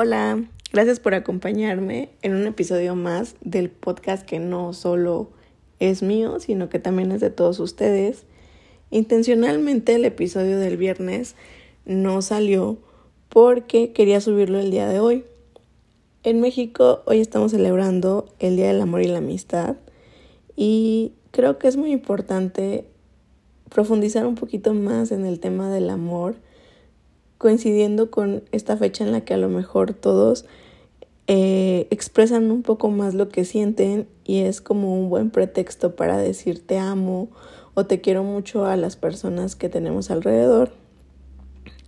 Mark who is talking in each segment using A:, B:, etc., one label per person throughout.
A: Hola, gracias por acompañarme en un episodio más del podcast que no solo es mío, sino que también es de todos ustedes. Intencionalmente el episodio del viernes no salió porque quería subirlo el día de hoy. En México hoy estamos celebrando el Día del Amor y la Amistad y creo que es muy importante profundizar un poquito más en el tema del amor coincidiendo con esta fecha en la que a lo mejor todos eh, expresan un poco más lo que sienten y es como un buen pretexto para decir te amo o te quiero mucho a las personas que tenemos alrededor.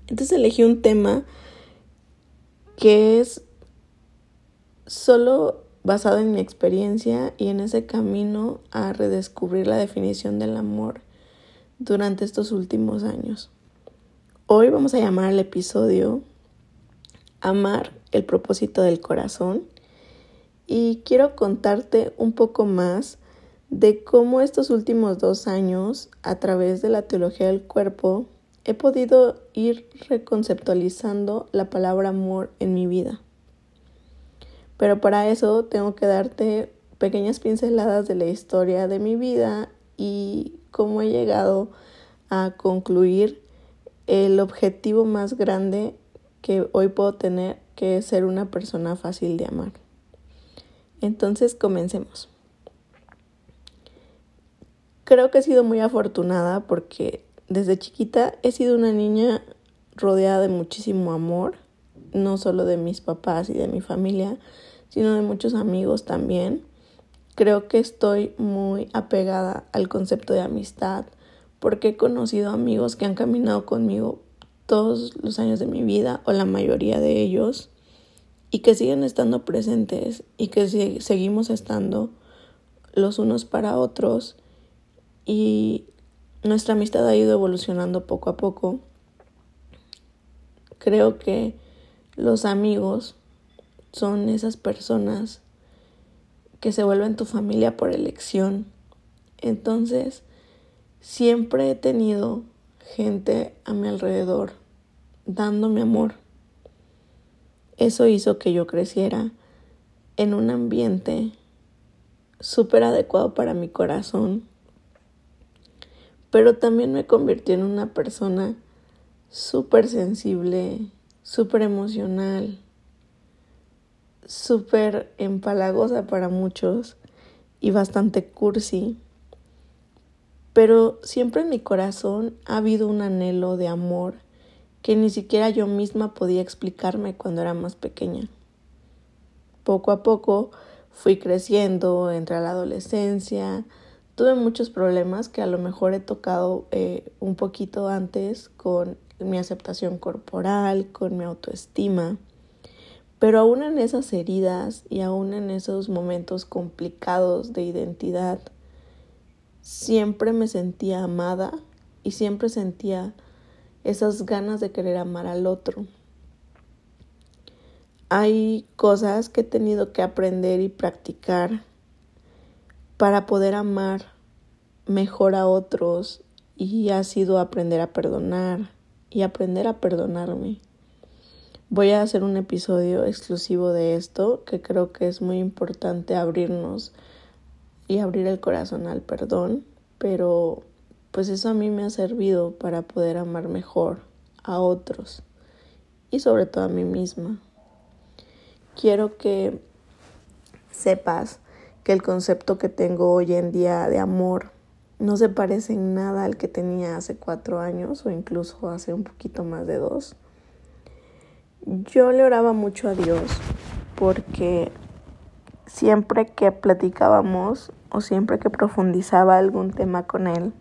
A: Entonces elegí un tema que es solo basado en mi experiencia y en ese camino a redescubrir la definición del amor durante estos últimos años. Hoy vamos a llamar al episodio Amar el propósito del corazón y quiero contarte un poco más de cómo estos últimos dos años, a través de la teología del cuerpo, he podido ir reconceptualizando la palabra amor en mi vida. Pero para eso tengo que darte pequeñas pinceladas de la historia de mi vida y cómo he llegado a concluir el objetivo más grande que hoy puedo tener, que es ser una persona fácil de amar. Entonces, comencemos. Creo que he sido muy afortunada porque desde chiquita he sido una niña rodeada de muchísimo amor, no solo de mis papás y de mi familia, sino de muchos amigos también. Creo que estoy muy apegada al concepto de amistad, porque he conocido amigos que han caminado conmigo todos los años de mi vida o la mayoría de ellos y que siguen estando presentes y que seguimos estando los unos para otros y nuestra amistad ha ido evolucionando poco a poco. Creo que los amigos son esas personas que se vuelven tu familia por elección. Entonces, Siempre he tenido gente a mi alrededor dándome amor. Eso hizo que yo creciera en un ambiente súper adecuado para mi corazón, pero también me convirtió en una persona súper sensible, súper emocional, súper empalagosa para muchos y bastante cursi pero siempre en mi corazón ha habido un anhelo de amor que ni siquiera yo misma podía explicarme cuando era más pequeña. Poco a poco fui creciendo, entré a la adolescencia, tuve muchos problemas que a lo mejor he tocado eh, un poquito antes con mi aceptación corporal, con mi autoestima. Pero aún en esas heridas y aún en esos momentos complicados de identidad, siempre me sentía amada y siempre sentía esas ganas de querer amar al otro. Hay cosas que he tenido que aprender y practicar para poder amar mejor a otros y ha sido aprender a perdonar y aprender a perdonarme. Voy a hacer un episodio exclusivo de esto que creo que es muy importante abrirnos y abrir el corazón al perdón, pero pues eso a mí me ha servido para poder amar mejor a otros y sobre todo a mí misma. Quiero que sepas que el concepto que tengo hoy en día de amor no se parece en nada al que tenía hace cuatro años o incluso hace un poquito más de dos. Yo le oraba mucho a Dios porque siempre que platicábamos o siempre que profundizaba algún tema con él,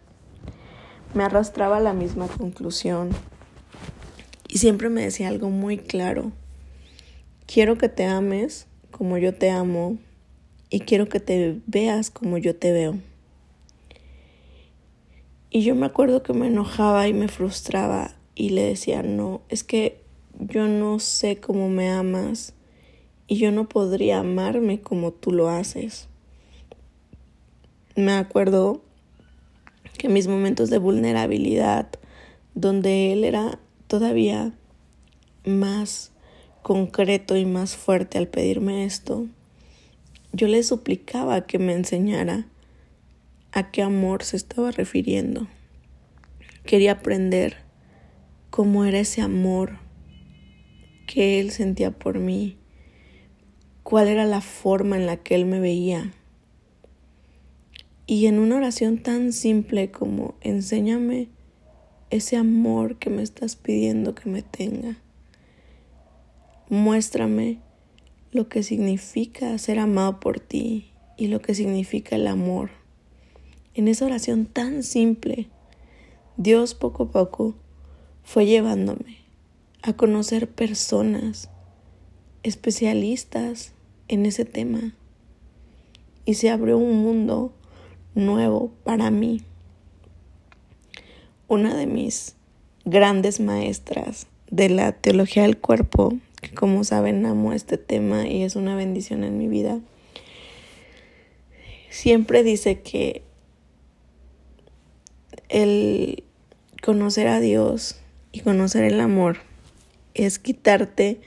A: me arrastraba a la misma conclusión y siempre me decía algo muy claro. Quiero que te ames como yo te amo y quiero que te veas como yo te veo. Y yo me acuerdo que me enojaba y me frustraba y le decía, no, es que yo no sé cómo me amas y yo no podría amarme como tú lo haces me acuerdo que mis momentos de vulnerabilidad, donde él era todavía más concreto y más fuerte al pedirme esto, yo le suplicaba que me enseñara a qué amor se estaba refiriendo. Quería aprender cómo era ese amor que él sentía por mí, cuál era la forma en la que él me veía. Y en una oración tan simple como enséñame ese amor que me estás pidiendo que me tenga. Muéstrame lo que significa ser amado por ti y lo que significa el amor. En esa oración tan simple, Dios poco a poco fue llevándome a conocer personas especialistas en ese tema y se abrió un mundo nuevo para mí. Una de mis grandes maestras de la teología del cuerpo, que como saben amo este tema y es una bendición en mi vida, siempre dice que el conocer a Dios y conocer el amor es quitarte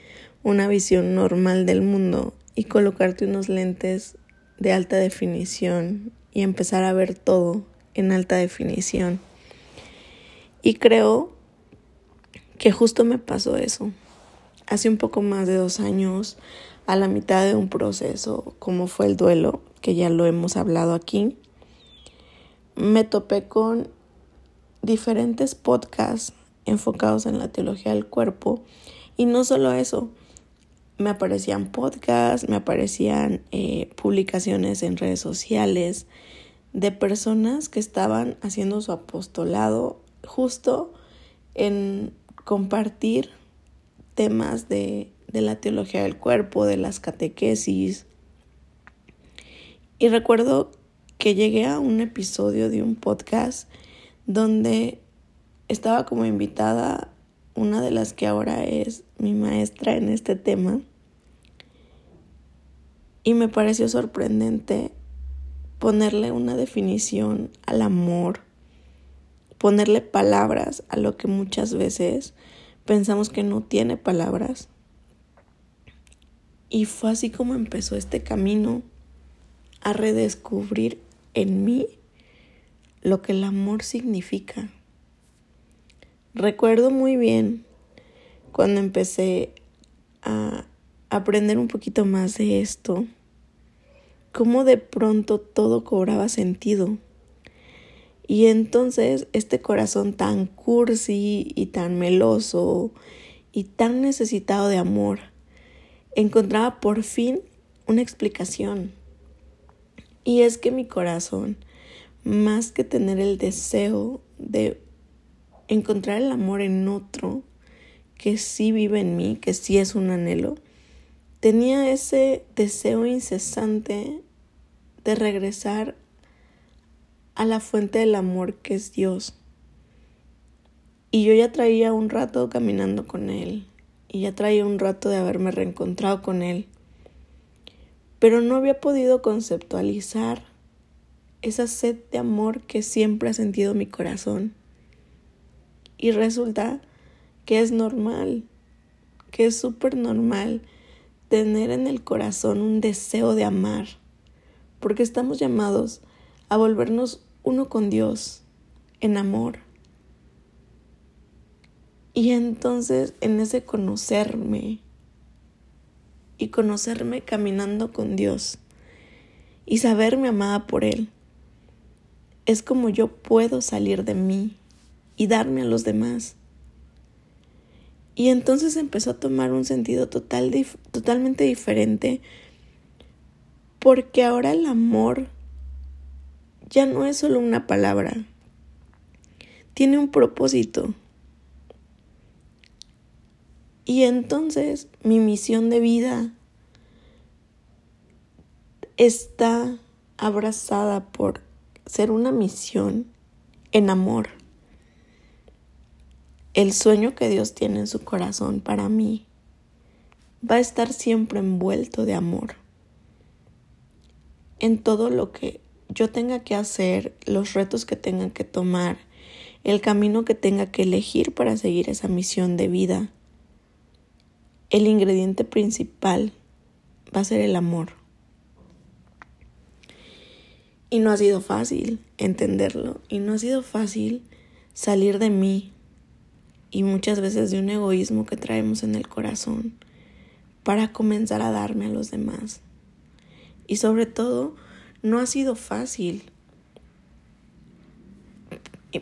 A: una visión normal del mundo y colocarte unos lentes de alta definición y empezar a ver todo en alta definición. Y creo que justo me pasó eso. Hace un poco más de dos años, a la mitad de un proceso como fue el duelo, que ya lo hemos hablado aquí, me topé con diferentes podcasts enfocados en la teología del cuerpo. Y no solo eso, me aparecían podcasts, me aparecían eh, publicaciones en redes sociales de personas que estaban haciendo su apostolado justo en compartir temas de, de la teología del cuerpo, de las catequesis. Y recuerdo que llegué a un episodio de un podcast donde estaba como invitada una de las que ahora es mi maestra en este tema y me pareció sorprendente ponerle una definición al amor, ponerle palabras a lo que muchas veces pensamos que no tiene palabras. Y fue así como empezó este camino a redescubrir en mí lo que el amor significa. Recuerdo muy bien cuando empecé a aprender un poquito más de esto, cómo de pronto todo cobraba sentido. Y entonces este corazón tan cursi y tan meloso y tan necesitado de amor encontraba por fin una explicación. Y es que mi corazón, más que tener el deseo de encontrar el amor en otro que sí vive en mí, que sí es un anhelo, tenía ese deseo incesante de regresar a la fuente del amor que es Dios. Y yo ya traía un rato caminando con Él, y ya traía un rato de haberme reencontrado con Él, pero no había podido conceptualizar esa sed de amor que siempre ha sentido mi corazón. Y resulta que es normal, que es súper normal tener en el corazón un deseo de amar, porque estamos llamados a volvernos uno con Dios en amor. Y entonces en ese conocerme y conocerme caminando con Dios y saberme amada por Él, es como yo puedo salir de mí y darme a los demás. Y entonces empezó a tomar un sentido total, totalmente diferente, porque ahora el amor ya no es solo una palabra, tiene un propósito. Y entonces mi misión de vida está abrazada por ser una misión en amor el sueño que Dios tiene en su corazón para mí va a estar siempre envuelto de amor. En todo lo que yo tenga que hacer, los retos que tenga que tomar, el camino que tenga que elegir para seguir esa misión de vida. el ingrediente principal va a ser el amor. Y no ha sido fácil entenderlo. Y no ha sido fácil salir de mí y muchas veces de un egoísmo que traemos en el corazón para comenzar a darme a los demás. Y sobre todo, no ha sido fácil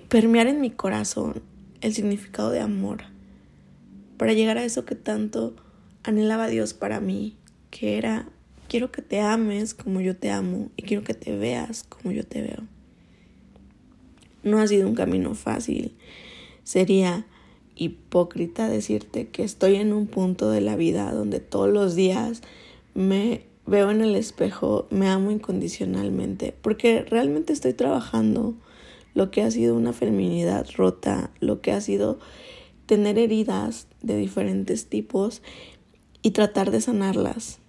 A: permear en mi corazón el significado de amor para llegar a eso que tanto anhelaba Dios para mí, que era quiero que te ames como yo te amo y quiero que te veas como yo te veo. No ha sido un camino fácil. Sería hipócrita decirte que estoy en un punto de la vida donde todos los días me veo en el espejo, me amo incondicionalmente, porque realmente estoy trabajando lo que ha sido una feminidad rota, lo que ha sido tener heridas de diferentes tipos y tratar de sanarlas.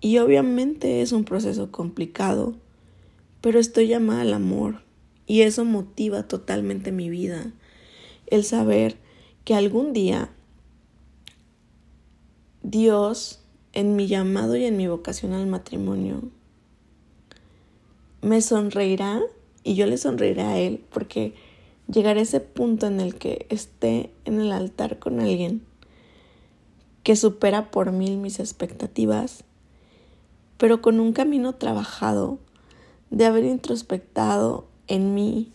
A: Y obviamente es un proceso complicado, pero estoy llamada al amor y eso motiva totalmente mi vida. El saber que algún día Dios, en mi llamado y en mi vocación al matrimonio, me sonreirá y yo le sonreiré a Él porque llegaré a ese punto en el que esté en el altar con alguien que supera por mil mis expectativas, pero con un camino trabajado de haber introspectado en mí,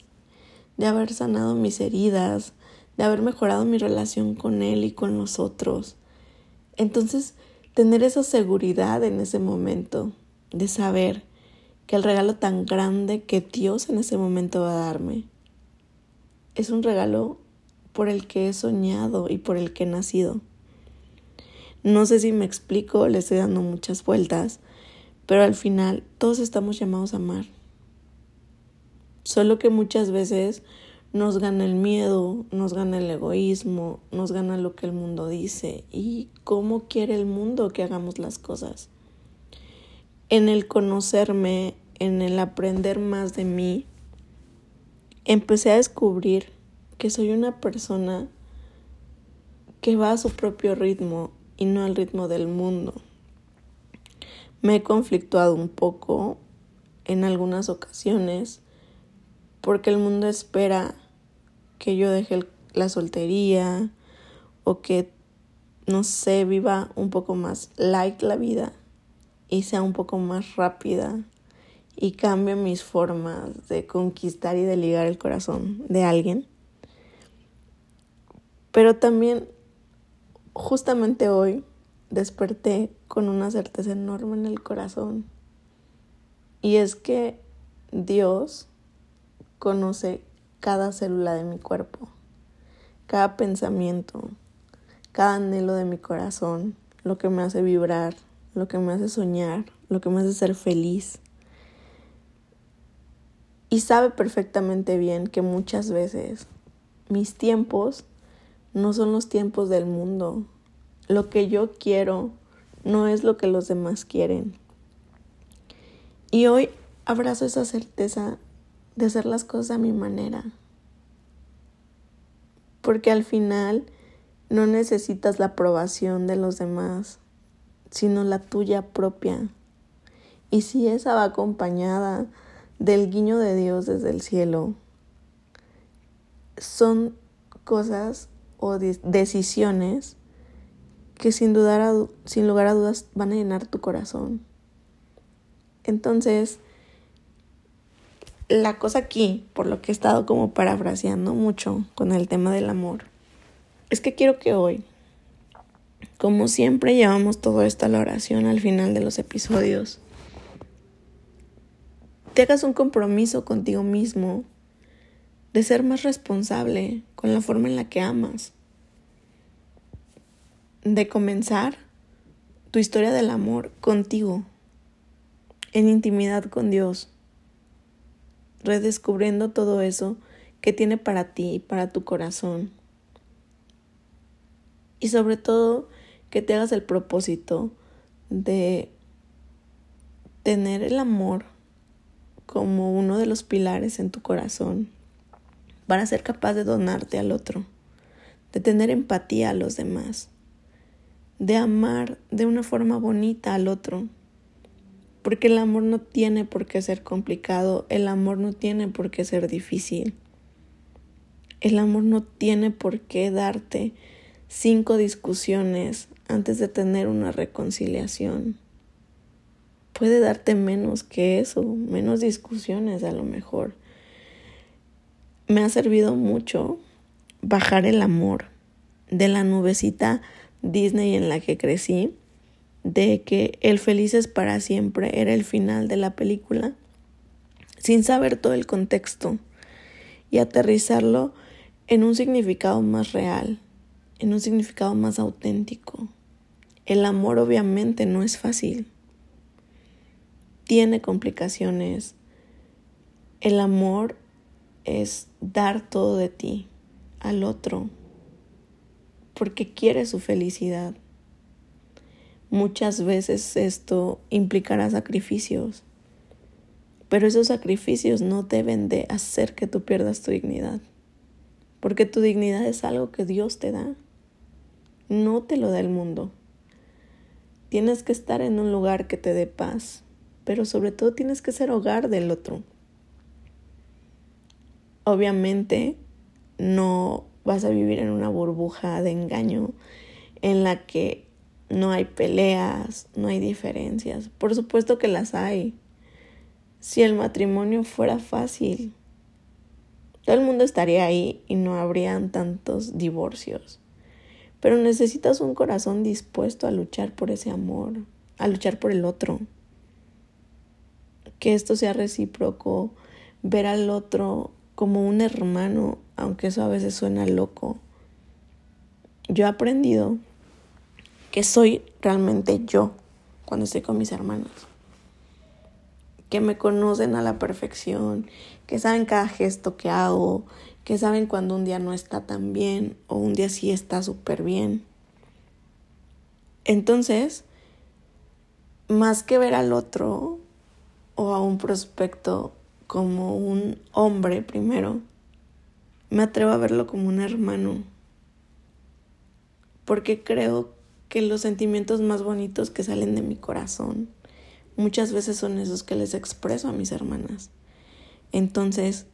A: de haber sanado mis heridas, de haber mejorado mi relación con Él y con los otros. Entonces, tener esa seguridad en ese momento, de saber que el regalo tan grande que Dios en ese momento va a darme, es un regalo por el que he soñado y por el que he nacido. No sé si me explico, le estoy dando muchas vueltas, pero al final todos estamos llamados a amar. Solo que muchas veces nos gana el miedo, nos gana el egoísmo, nos gana lo que el mundo dice y cómo quiere el mundo que hagamos las cosas. En el conocerme, en el aprender más de mí, empecé a descubrir que soy una persona que va a su propio ritmo y no al ritmo del mundo. Me he conflictuado un poco en algunas ocasiones porque el mundo espera que yo deje la soltería o que, no sé, viva un poco más like la vida y sea un poco más rápida y cambie mis formas de conquistar y de ligar el corazón de alguien. Pero también, justamente hoy, desperté con una certeza enorme en el corazón. Y es que Dios conoce cada célula de mi cuerpo, cada pensamiento, cada anhelo de mi corazón, lo que me hace vibrar, lo que me hace soñar, lo que me hace ser feliz. Y sabe perfectamente bien que muchas veces mis tiempos no son los tiempos del mundo. Lo que yo quiero no es lo que los demás quieren. Y hoy abrazo esa certeza de hacer las cosas a mi manera. Porque al final no necesitas la aprobación de los demás, sino la tuya propia. Y si esa va acompañada del guiño de Dios desde el cielo, son cosas o decisiones que sin, dudar sin lugar a dudas van a llenar tu corazón. Entonces, la cosa aquí, por lo que he estado como parafraseando mucho con el tema del amor, es que quiero que hoy, como siempre llevamos todo esto a la oración al final de los episodios, te hagas un compromiso contigo mismo de ser más responsable con la forma en la que amas, de comenzar tu historia del amor contigo, en intimidad con Dios redescubriendo todo eso que tiene para ti y para tu corazón. Y sobre todo que te hagas el propósito de tener el amor como uno de los pilares en tu corazón para ser capaz de donarte al otro, de tener empatía a los demás, de amar de una forma bonita al otro. Porque el amor no tiene por qué ser complicado, el amor no tiene por qué ser difícil. El amor no tiene por qué darte cinco discusiones antes de tener una reconciliación. Puede darte menos que eso, menos discusiones a lo mejor. Me ha servido mucho bajar el amor de la nubecita Disney en la que crecí de que el felices para siempre era el final de la película, sin saber todo el contexto y aterrizarlo en un significado más real, en un significado más auténtico. El amor obviamente no es fácil, tiene complicaciones. El amor es dar todo de ti al otro porque quiere su felicidad. Muchas veces esto implicará sacrificios, pero esos sacrificios no deben de hacer que tú pierdas tu dignidad, porque tu dignidad es algo que Dios te da, no te lo da el mundo. Tienes que estar en un lugar que te dé paz, pero sobre todo tienes que ser hogar del otro. Obviamente no vas a vivir en una burbuja de engaño en la que no hay peleas, no hay diferencias. Por supuesto que las hay. Si el matrimonio fuera fácil, todo el mundo estaría ahí y no habrían tantos divorcios. Pero necesitas un corazón dispuesto a luchar por ese amor, a luchar por el otro. Que esto sea recíproco, ver al otro como un hermano, aunque eso a veces suena loco. Yo he aprendido que soy realmente yo cuando estoy con mis hermanos. Que me conocen a la perfección, que saben cada gesto que hago, que saben cuando un día no está tan bien o un día sí está súper bien. Entonces, más que ver al otro o a un prospecto como un hombre primero, me atrevo a verlo como un hermano, porque creo que los sentimientos más bonitos que salen de mi corazón muchas veces son esos que les expreso a mis hermanas. Entonces,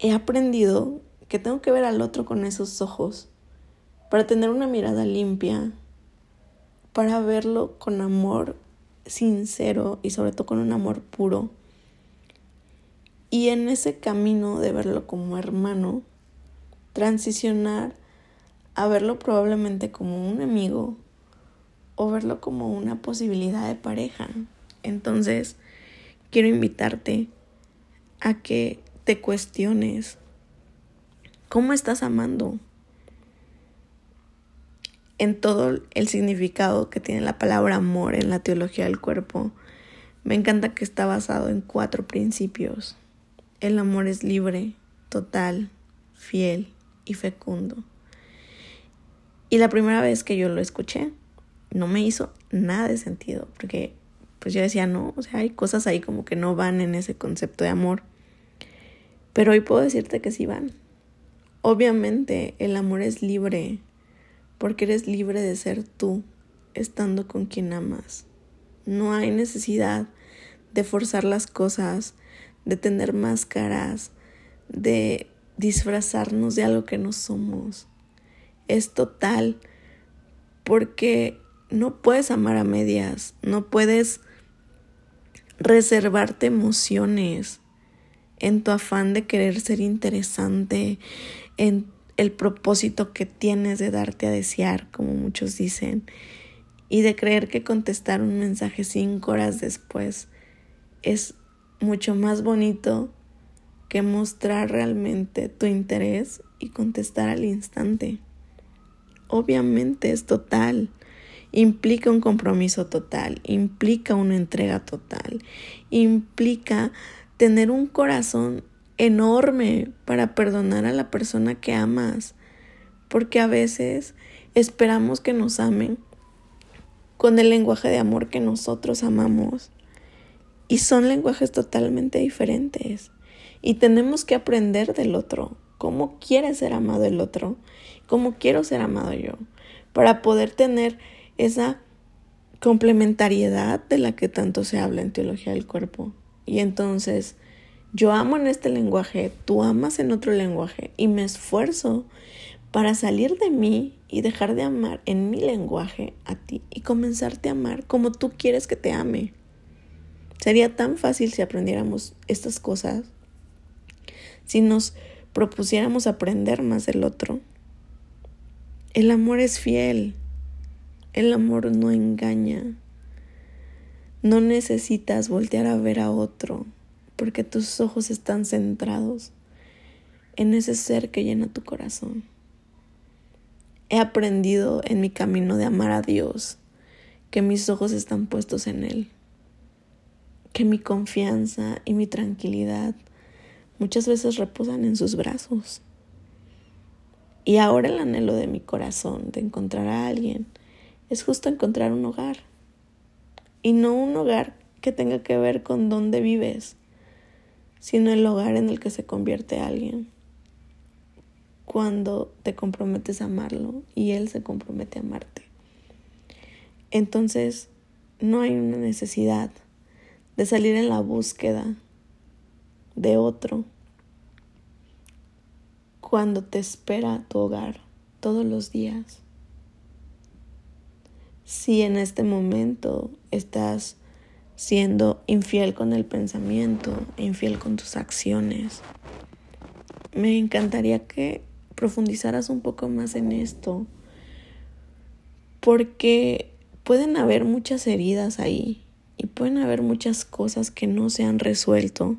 A: he aprendido que tengo que ver al otro con esos ojos para tener una mirada limpia, para verlo con amor sincero y sobre todo con un amor puro. Y en ese camino de verlo como hermano, transicionar a verlo probablemente como un amigo o verlo como una posibilidad de pareja. Entonces, quiero invitarte a que te cuestiones cómo estás amando en todo el significado que tiene la palabra amor en la teología del cuerpo. Me encanta que está basado en cuatro principios. El amor es libre, total, fiel y fecundo. Y la primera vez que yo lo escuché, no me hizo nada de sentido, porque pues yo decía, no, o sea, hay cosas ahí como que no van en ese concepto de amor. Pero hoy puedo decirte que sí van. Obviamente el amor es libre, porque eres libre de ser tú, estando con quien amas. No hay necesidad de forzar las cosas, de tener máscaras, de disfrazarnos de algo que no somos es total porque no puedes amar a medias, no puedes reservarte emociones en tu afán de querer ser interesante, en el propósito que tienes de darte a desear, como muchos dicen, y de creer que contestar un mensaje cinco horas después es mucho más bonito que mostrar realmente tu interés y contestar al instante obviamente es total. Implica un compromiso total, implica una entrega total, implica tener un corazón enorme para perdonar a la persona que amas, porque a veces esperamos que nos amen con el lenguaje de amor que nosotros amamos. Y son lenguajes totalmente diferentes. Y tenemos que aprender del otro, cómo quiere ser amado el otro, cómo quiero ser amado yo, para poder tener esa complementariedad de la que tanto se habla en teología del cuerpo. Y entonces yo amo en este lenguaje, tú amas en otro lenguaje y me esfuerzo para salir de mí y dejar de amar en mi lenguaje a ti y comenzarte a amar como tú quieres que te ame. Sería tan fácil si aprendiéramos estas cosas, si nos propusiéramos aprender más del otro. El amor es fiel, el amor no engaña. No necesitas voltear a ver a otro porque tus ojos están centrados en ese ser que llena tu corazón. He aprendido en mi camino de amar a Dios que mis ojos están puestos en Él, que mi confianza y mi tranquilidad muchas veces reposan en sus brazos. Y ahora el anhelo de mi corazón de encontrar a alguien es justo encontrar un hogar. Y no un hogar que tenga que ver con dónde vives, sino el hogar en el que se convierte alguien cuando te comprometes a amarlo y Él se compromete a amarte. Entonces, no hay una necesidad de salir en la búsqueda de otro cuando te espera tu hogar todos los días. Si en este momento estás siendo infiel con el pensamiento, infiel con tus acciones, me encantaría que profundizaras un poco más en esto, porque pueden haber muchas heridas ahí y pueden haber muchas cosas que no se han resuelto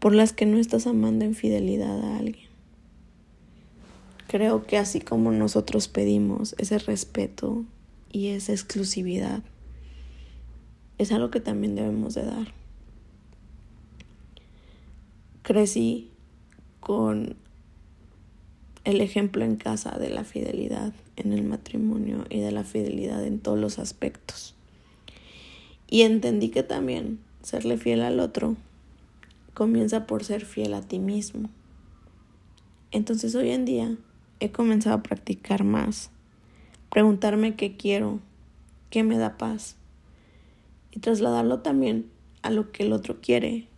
A: por las que no estás amando en fidelidad a alguien. Creo que así como nosotros pedimos ese respeto y esa exclusividad, es algo que también debemos de dar. Crecí con el ejemplo en casa de la fidelidad en el matrimonio y de la fidelidad en todos los aspectos. Y entendí que también serle fiel al otro comienza por ser fiel a ti mismo. Entonces hoy en día he comenzado a practicar más, preguntarme qué quiero, qué me da paz y trasladarlo también a lo que el otro quiere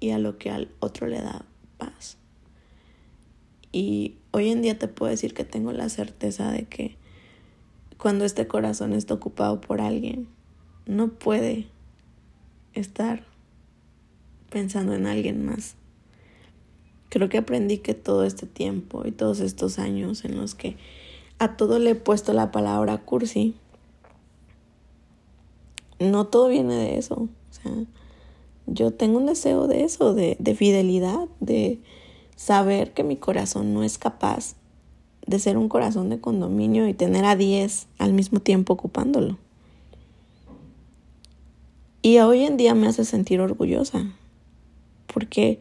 A: y a lo que al otro le da paz. Y hoy en día te puedo decir que tengo la certeza de que cuando este corazón está ocupado por alguien, no puede estar pensando en alguien más. Creo que aprendí que todo este tiempo y todos estos años en los que a todo le he puesto la palabra cursi, no todo viene de eso. O sea, yo tengo un deseo de eso, de, de fidelidad, de, saber que mi corazón no es capaz de ser un corazón de condominio y tener a 10 al mismo tiempo ocupándolo. Y hoy en día me hace sentir orgullosa, porque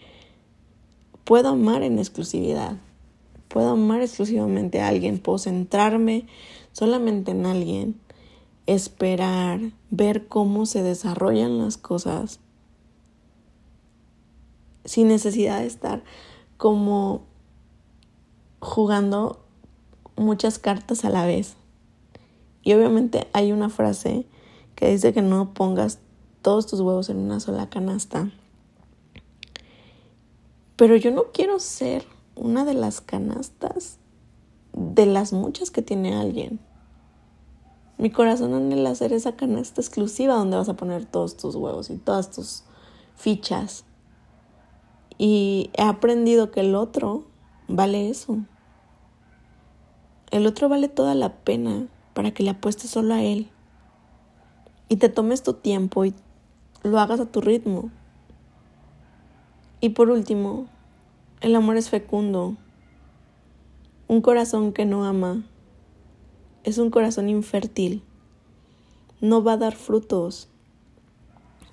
A: puedo amar en exclusividad, puedo amar exclusivamente a alguien, puedo centrarme solamente en alguien, esperar, ver cómo se desarrollan las cosas, sin necesidad de estar como jugando muchas cartas a la vez. Y obviamente hay una frase que dice que no pongas todos tus huevos en una sola canasta. Pero yo no quiero ser una de las canastas de las muchas que tiene alguien. Mi corazón anhela ser esa canasta exclusiva donde vas a poner todos tus huevos y todas tus fichas. Y he aprendido que el otro vale eso. El otro vale toda la pena para que le apuestes solo a él. Y te tomes tu tiempo y lo hagas a tu ritmo. Y por último, el amor es fecundo. Un corazón que no ama es un corazón infértil. No va a dar frutos.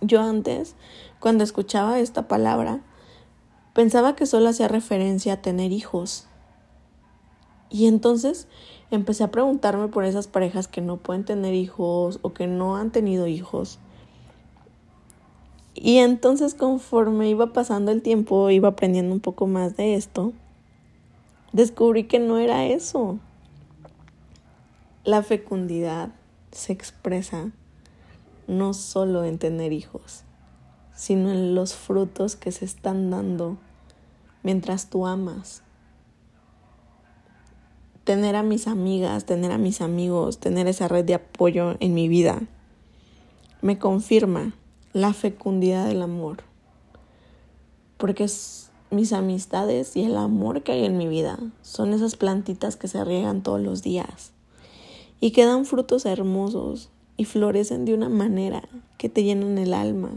A: Yo antes, cuando escuchaba esta palabra, Pensaba que solo hacía referencia a tener hijos. Y entonces empecé a preguntarme por esas parejas que no pueden tener hijos o que no han tenido hijos. Y entonces conforme iba pasando el tiempo, iba aprendiendo un poco más de esto, descubrí que no era eso. La fecundidad se expresa no solo en tener hijos, sino en los frutos que se están dando mientras tú amas. Tener a mis amigas, tener a mis amigos, tener esa red de apoyo en mi vida, me confirma la fecundidad del amor. Porque mis amistades y el amor que hay en mi vida son esas plantitas que se riegan todos los días y que dan frutos hermosos y florecen de una manera que te llenan el alma.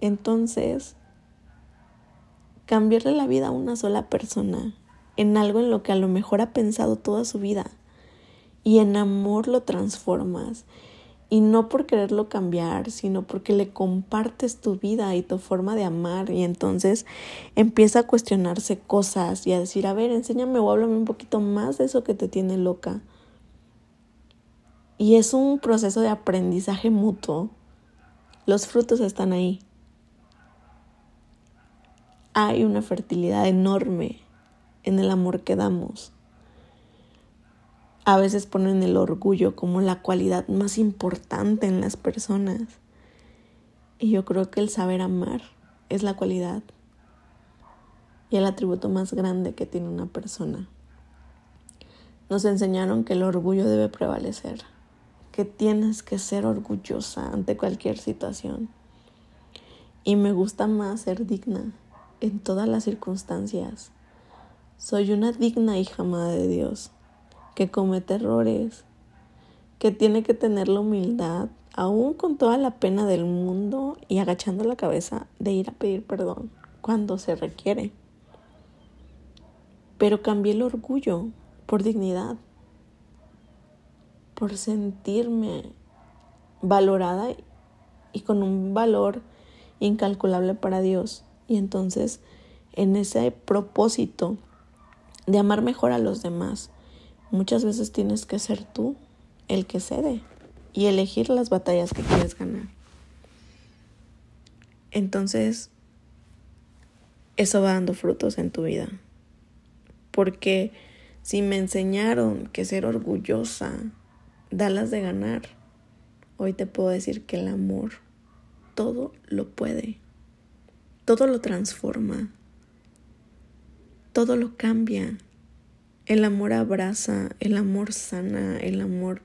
A: Entonces, cambiarle la vida a una sola persona en algo en lo que a lo mejor ha pensado toda su vida y en amor lo transformas y no por quererlo cambiar, sino porque le compartes tu vida y tu forma de amar y entonces empieza a cuestionarse cosas y a decir, a ver, enséñame o háblame un poquito más de eso que te tiene loca. Y es un proceso de aprendizaje mutuo. Los frutos están ahí. Hay una fertilidad enorme en el amor que damos. A veces ponen el orgullo como la cualidad más importante en las personas. Y yo creo que el saber amar es la cualidad y el atributo más grande que tiene una persona. Nos enseñaron que el orgullo debe prevalecer que tienes que ser orgullosa ante cualquier situación. Y me gusta más ser digna en todas las circunstancias. Soy una digna hija amada de Dios, que comete errores, que tiene que tener la humildad, aún con toda la pena del mundo y agachando la cabeza, de ir a pedir perdón cuando se requiere. Pero cambié el orgullo por dignidad por sentirme valorada y con un valor incalculable para Dios. Y entonces, en ese propósito de amar mejor a los demás, muchas veces tienes que ser tú el que cede y elegir las batallas que quieres ganar. Entonces, eso va dando frutos en tu vida. Porque si me enseñaron que ser orgullosa dalas de ganar. Hoy te puedo decir que el amor todo lo puede, todo lo transforma, todo lo cambia. El amor abraza, el amor sana, el amor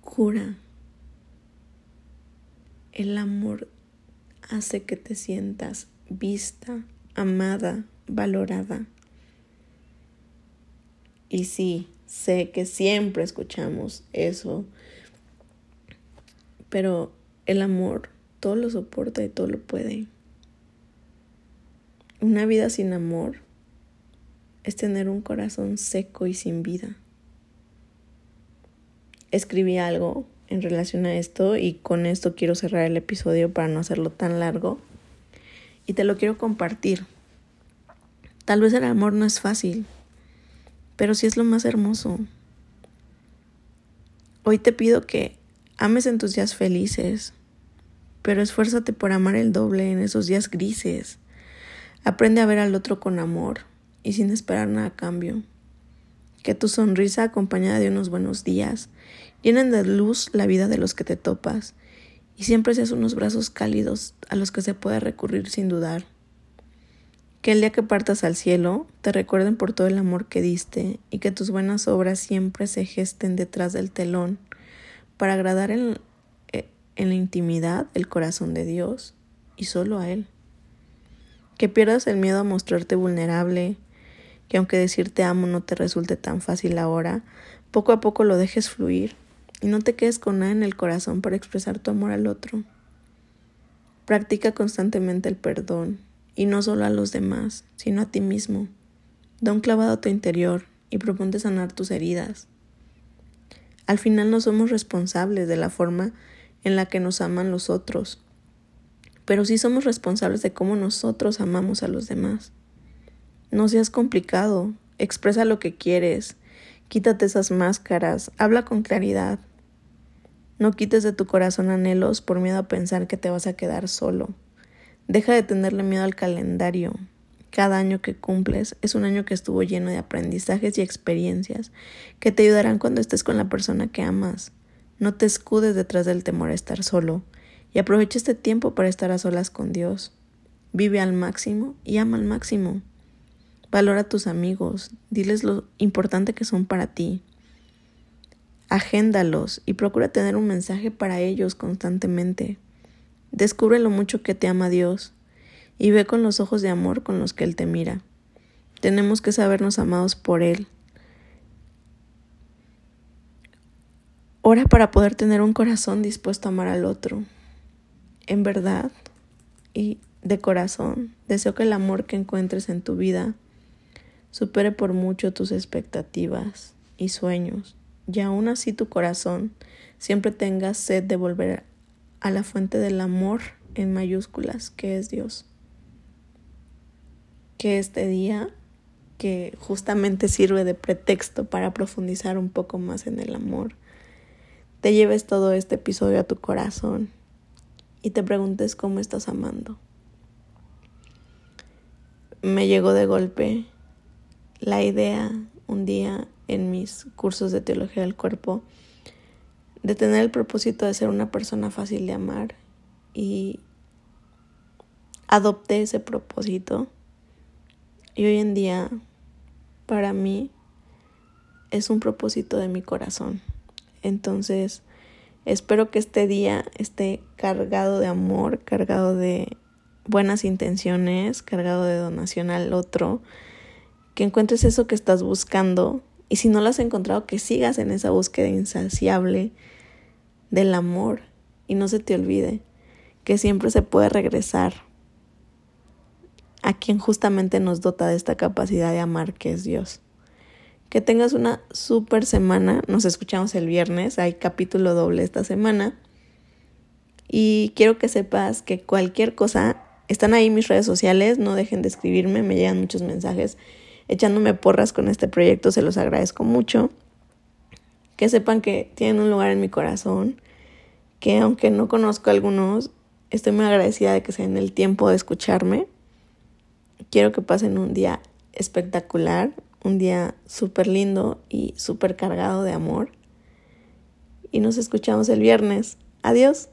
A: cura. El amor hace que te sientas vista, amada, valorada. Y sí, Sé que siempre escuchamos eso, pero el amor todo lo soporta y todo lo puede. Una vida sin amor es tener un corazón seco y sin vida. Escribí algo en relación a esto y con esto quiero cerrar el episodio para no hacerlo tan largo y te lo quiero compartir. Tal vez el amor no es fácil, pero sí es lo más hermoso. Hoy te pido que ames en tus días felices, pero esfuérzate por amar el doble en esos días grises. Aprende a ver al otro con amor y sin esperar nada a cambio. Que tu sonrisa acompañada de unos buenos días llenen de luz la vida de los que te topas y siempre seas unos brazos cálidos a los que se puede recurrir sin dudar. Que el día que partas al cielo te recuerden por todo el amor que diste y que tus buenas obras siempre se gesten detrás del telón para agradar en, eh, en la intimidad el corazón de Dios y solo a Él. Que pierdas el miedo a mostrarte vulnerable, que aunque decirte amo no te resulte tan fácil ahora, poco a poco lo dejes fluir y no te quedes con nada en el corazón para expresar tu amor al otro. Practica constantemente el perdón y no solo a los demás, sino a ti mismo. Da un clavado a tu interior y proponte sanar tus heridas. Al final no somos responsables de la forma en la que nos aman los otros, pero sí somos responsables de cómo nosotros amamos a los demás. No seas complicado, expresa lo que quieres, quítate esas máscaras, habla con claridad. No quites de tu corazón anhelos por miedo a pensar que te vas a quedar solo. Deja de tenerle miedo al calendario, Cada año que cumples es un año que estuvo lleno de aprendizajes y experiencias que te ayudarán cuando estés con la persona que amas. No te escudes detrás del temor a estar solo y aprovecha este tiempo para estar a solas con Dios. Vive al máximo y ama al máximo. Valora a tus amigos, diles lo importante que son para ti. Agéndalos y procura tener un mensaje para ellos constantemente. Descubre lo mucho que te ama Dios y ve con los ojos de amor con los que Él te mira. Tenemos que sabernos amados por Él. Ora para poder tener un corazón dispuesto a amar al otro. En verdad y de corazón, deseo que el amor que encuentres en tu vida supere por mucho tus expectativas y sueños, y aún así tu corazón siempre tenga sed de volver a la fuente del amor en mayúsculas, que es Dios. Que este día, que justamente sirve de pretexto para profundizar un poco más en el amor, te lleves todo este episodio a tu corazón y te preguntes cómo estás amando. Me llegó de golpe la idea un día en mis cursos de teología del cuerpo de tener el propósito de ser una persona fácil de amar y adopté ese propósito y hoy en día para mí es un propósito de mi corazón. Entonces, espero que este día esté cargado de amor, cargado de buenas intenciones, cargado de donación al otro, que encuentres eso que estás buscando y si no lo has encontrado, que sigas en esa búsqueda insaciable del amor y no se te olvide que siempre se puede regresar a quien justamente nos dota de esta capacidad de amar que es Dios. Que tengas una super semana. Nos escuchamos el viernes. Hay capítulo doble esta semana. Y quiero que sepas que cualquier cosa, están ahí mis redes sociales, no dejen de escribirme, me llegan muchos mensajes echándome porras con este proyecto, se los agradezco mucho. Que sepan que tienen un lugar en mi corazón, que aunque no conozco a algunos, estoy muy agradecida de que se den el tiempo de escucharme. Quiero que pasen un día espectacular, un día súper lindo y súper cargado de amor. Y nos escuchamos el viernes. Adiós.